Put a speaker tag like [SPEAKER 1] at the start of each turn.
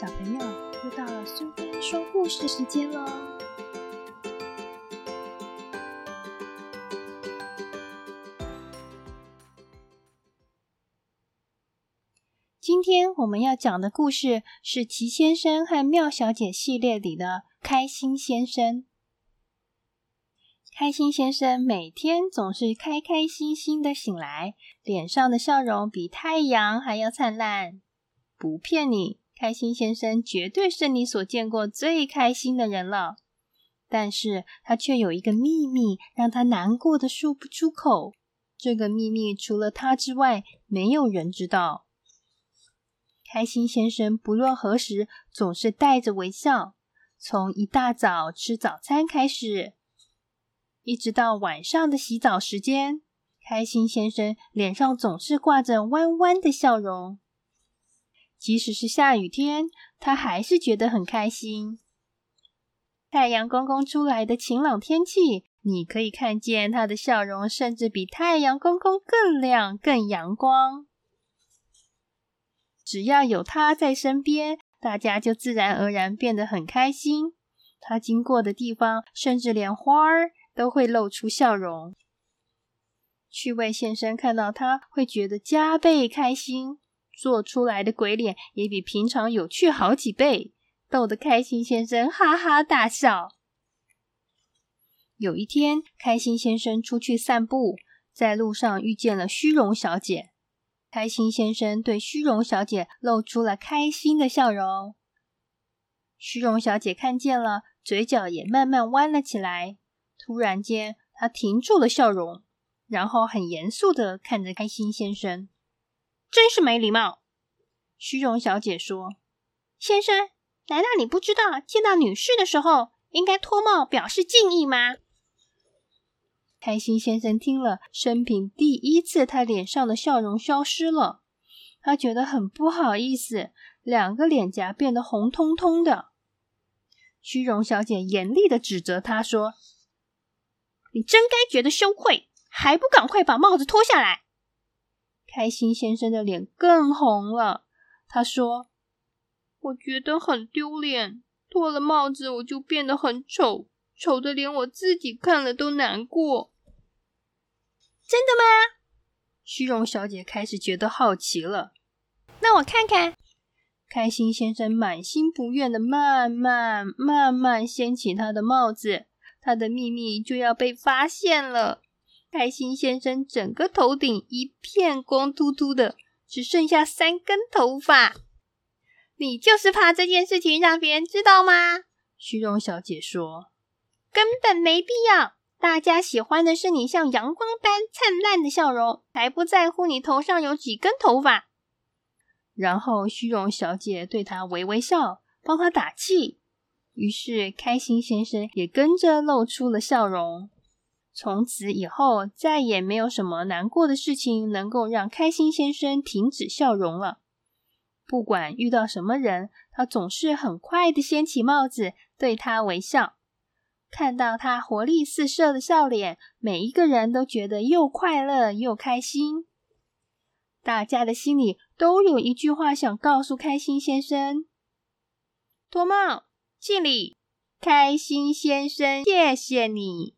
[SPEAKER 1] 小朋友，又到了苏菲说故事时间喽！今天我们要讲的故事是《奇先生和妙小姐》系列里的《开心先生》。开心先生每天总是开开心心的醒来，脸上的笑容比太阳还要灿烂。不骗你。开心先生绝对是你所见过最开心的人了，但是他却有一个秘密，让他难过的说不出口。这个秘密除了他之外，没有人知道。开心先生不论何时总是带着微笑，从一大早吃早餐开始，一直到晚上的洗澡时间，开心先生脸上总是挂着弯弯的笑容。即使是下雨天，他还是觉得很开心。太阳公公出来的晴朗天气，你可以看见他的笑容，甚至比太阳公公更亮、更阳光。只要有他在身边，大家就自然而然变得很开心。他经过的地方，甚至连花儿都会露出笑容。趣味先生看到他，会觉得加倍开心。做出来的鬼脸也比平常有趣好几倍，逗得开心先生哈哈大笑。有一天，开心先生出去散步，在路上遇见了虚荣小姐。开心先生对虚荣小姐露出了开心的笑容。虚荣小姐看见了，嘴角也慢慢弯了起来。突然间，她停住了笑容，然后很严肃的看着开心先生。真是没礼貌！虚荣小姐说：“先生，难道你不知道见到女士的时候应该脱帽表示敬意吗？”开心先生听了，生平第一次，他脸上的笑容消失了，他觉得很不好意思，两个脸颊变得红彤彤的。虚荣小姐严厉的指责他说：“你真该觉得羞愧，还不赶快把帽子脱下来！”开心先生的脸更红了。他说：“我觉得很丢脸，脱了帽子我就变得很丑，丑的连我自己看了都难过。”真的吗？虚荣小姐开始觉得好奇了。那我看看。开心先生满心不愿的慢慢慢慢掀起他的帽子，他的秘密就要被发现了。开心先生整个头顶一片光秃秃的，只剩下三根头发。你就是怕这件事情让别人知道吗？虚荣小姐说：“根本没必要，大家喜欢的是你像阳光般灿烂的笑容，才不在乎你头上有几根头发。”然后虚荣小姐对他微微笑，帮他打气。于是开心先生也跟着露出了笑容。从此以后，再也没有什么难过的事情能够让开心先生停止笑容了。不管遇到什么人，他总是很快的掀起帽子，对他微笑。看到他活力四射的笑脸，每一个人都觉得又快乐又开心。大家的心里都有一句话想告诉开心先生：脱帽敬礼，开心先生，谢谢你。